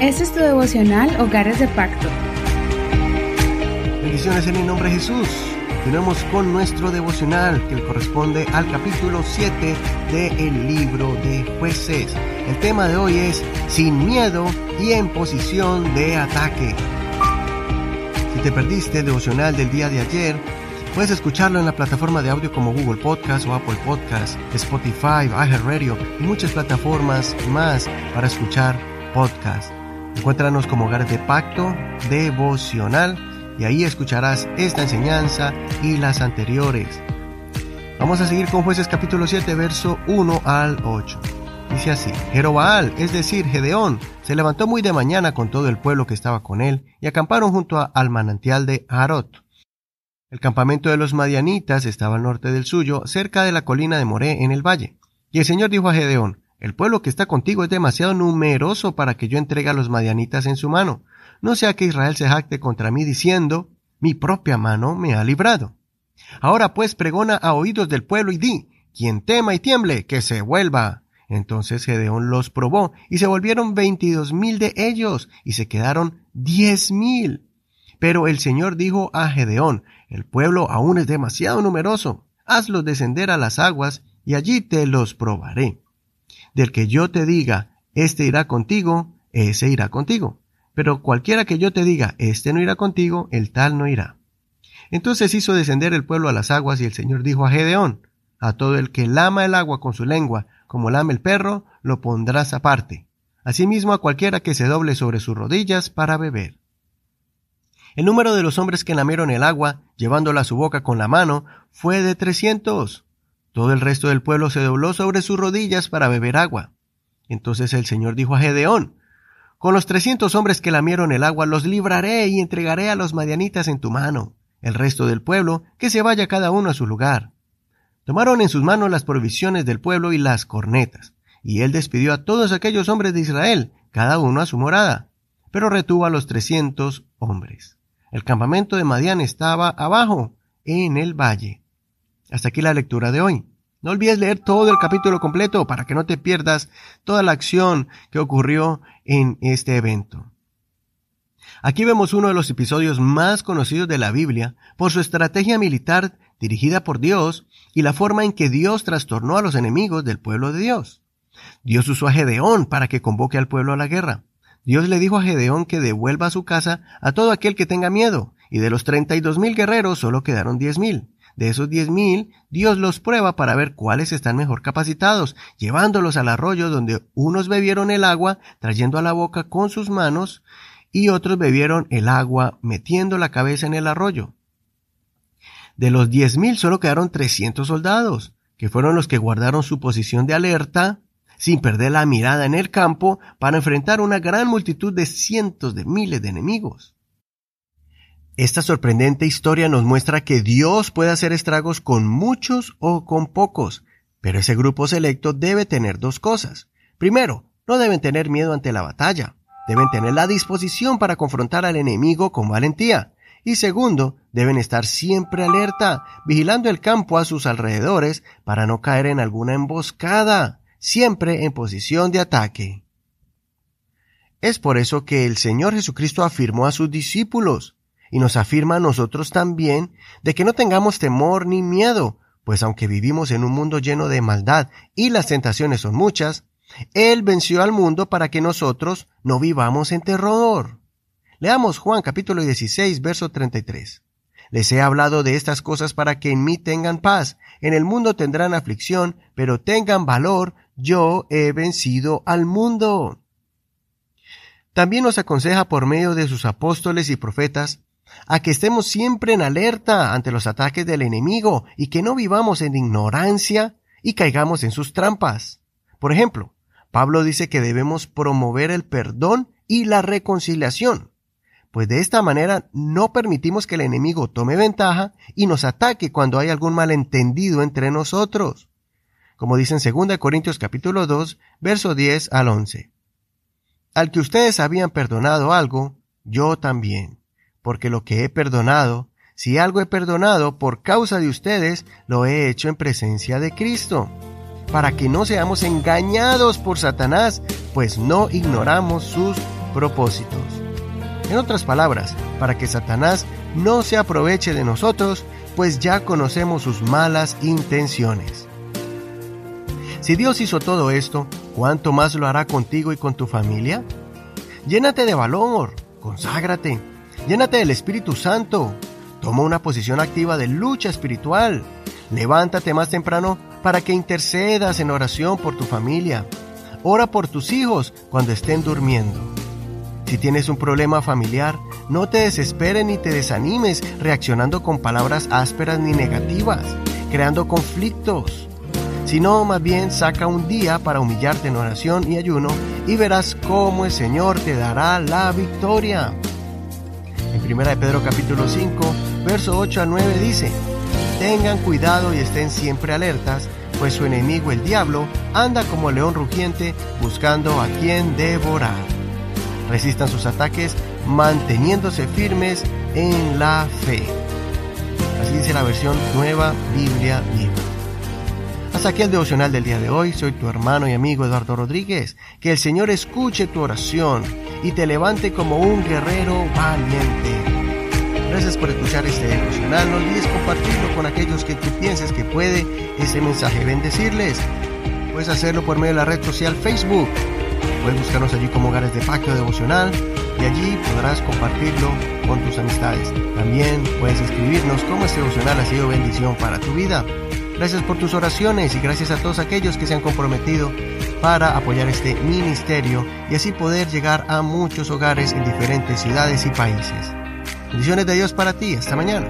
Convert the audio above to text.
Este es tu devocional Hogares de Pacto. Bendiciones en el nombre de Jesús. Continuamos con nuestro devocional que corresponde al capítulo 7 del libro de jueces. El tema de hoy es sin miedo y en posición de ataque. Si te perdiste el devocional del día de ayer, puedes escucharlo en la plataforma de audio como Google Podcast o Apple Podcast, Spotify, iHeartRadio y muchas plataformas más para escuchar podcast. Encuéntranos como Hogar de Pacto Devocional y ahí escucharás esta enseñanza y las anteriores. Vamos a seguir con jueces capítulo 7, verso 1 al 8. Dice así, Jerobaal, es decir, Gedeón, se levantó muy de mañana con todo el pueblo que estaba con él y acamparon junto al manantial de Harot. El campamento de los madianitas estaba al norte del suyo, cerca de la colina de Moré en el valle. Y el Señor dijo a Gedeón, el pueblo que está contigo es demasiado numeroso para que yo entregue a los madianitas en su mano. No sea que Israel se jacte contra mí diciendo, mi propia mano me ha librado. Ahora pues pregona a oídos del pueblo y di, quien tema y tiemble, que se vuelva. Entonces Gedeón los probó, y se volvieron veintidós mil de ellos, y se quedaron diez mil. Pero el Señor dijo a Gedeón, el pueblo aún es demasiado numeroso, hazlos descender a las aguas, y allí te los probaré del que yo te diga, este irá contigo, ese irá contigo. Pero cualquiera que yo te diga, este no irá contigo, el tal no irá. Entonces hizo descender el pueblo a las aguas y el Señor dijo a Gedeón, a todo el que lama el agua con su lengua, como lame el perro, lo pondrás aparte. Asimismo a cualquiera que se doble sobre sus rodillas para beber. El número de los hombres que lamieron el agua, llevándola a su boca con la mano, fue de trescientos. Todo el resto del pueblo se dobló sobre sus rodillas para beber agua. Entonces el Señor dijo a Gedeón, Con los trescientos hombres que lamieron el agua los libraré y entregaré a los madianitas en tu mano. El resto del pueblo, que se vaya cada uno a su lugar. Tomaron en sus manos las provisiones del pueblo y las cornetas, y él despidió a todos aquellos hombres de Israel, cada uno a su morada, pero retuvo a los trescientos hombres. El campamento de Madián estaba abajo, en el valle. Hasta aquí la lectura de hoy. No olvides leer todo el capítulo completo para que no te pierdas toda la acción que ocurrió en este evento. Aquí vemos uno de los episodios más conocidos de la Biblia por su estrategia militar dirigida por Dios y la forma en que Dios trastornó a los enemigos del pueblo de Dios. Dios usó a Gedeón para que convoque al pueblo a la guerra. Dios le dijo a Gedeón que devuelva a su casa a todo aquel que tenga miedo, y de los treinta y dos mil guerreros solo quedaron diez mil. De esos diez mil, Dios los prueba para ver cuáles están mejor capacitados, llevándolos al arroyo donde unos bebieron el agua trayendo a la boca con sus manos y otros bebieron el agua metiendo la cabeza en el arroyo. De los diez mil solo quedaron trescientos soldados, que fueron los que guardaron su posición de alerta, sin perder la mirada en el campo, para enfrentar una gran multitud de cientos de miles de enemigos. Esta sorprendente historia nos muestra que Dios puede hacer estragos con muchos o con pocos, pero ese grupo selecto debe tener dos cosas. Primero, no deben tener miedo ante la batalla, deben tener la disposición para confrontar al enemigo con valentía. Y segundo, deben estar siempre alerta, vigilando el campo a sus alrededores para no caer en alguna emboscada, siempre en posición de ataque. Es por eso que el Señor Jesucristo afirmó a sus discípulos, y nos afirma a nosotros también de que no tengamos temor ni miedo, pues aunque vivimos en un mundo lleno de maldad y las tentaciones son muchas, Él venció al mundo para que nosotros no vivamos en terror. Leamos Juan capítulo 16, verso 33. Les he hablado de estas cosas para que en mí tengan paz. En el mundo tendrán aflicción, pero tengan valor, yo he vencido al mundo. También nos aconseja por medio de sus apóstoles y profetas a que estemos siempre en alerta ante los ataques del enemigo y que no vivamos en ignorancia y caigamos en sus trampas. Por ejemplo, Pablo dice que debemos promover el perdón y la reconciliación, pues de esta manera no permitimos que el enemigo tome ventaja y nos ataque cuando hay algún malentendido entre nosotros. Como dice en 2 Corintios capítulo 2, verso 10 al 11. Al que ustedes habían perdonado algo, yo también porque lo que he perdonado, si algo he perdonado por causa de ustedes, lo he hecho en presencia de Cristo. para que no seamos engañados por Satanás, pues no ignoramos sus propósitos. En otras palabras, para que Satanás no se aproveche de nosotros, pues ya conocemos sus malas intenciones. Si Dios hizo todo esto, ¿cuánto más lo hará contigo y con tu familia? Llénate de valor, conságrate, llénate del Espíritu Santo, toma una posición activa de lucha espiritual, levántate más temprano para que intercedas en oración por tu familia, ora por tus hijos cuando estén durmiendo. Si tienes un problema familiar, no te desesperes ni te desanimes reaccionando con palabras ásperas ni negativas, creando conflictos sino más bien saca un día para humillarte en oración y ayuno y verás cómo el Señor te dará la victoria. En 1 de Pedro capítulo 5, verso 8 a 9 dice, Tengan cuidado y estén siempre alertas, pues su enemigo el diablo anda como león rugiente buscando a quien devorar. Resistan sus ataques manteniéndose firmes en la fe. Así dice la versión Nueva Biblia Viva. Hasta aquí el devocional del día de hoy. Soy tu hermano y amigo Eduardo Rodríguez. Que el Señor escuche tu oración y te levante como un guerrero valiente. Gracias por escuchar este devocional. No olvides compartirlo con aquellos que tú pienses que puede ese mensaje bendecirles. Puedes hacerlo por medio de la red social Facebook. Puedes buscarnos allí como Hogares de Pacto Devocional y allí podrás compartirlo con tus amistades. También puedes escribirnos cómo este devocional ha sido bendición para tu vida. Gracias por tus oraciones y gracias a todos aquellos que se han comprometido para apoyar este ministerio y así poder llegar a muchos hogares en diferentes ciudades y países. Bendiciones de Dios para ti. Hasta mañana.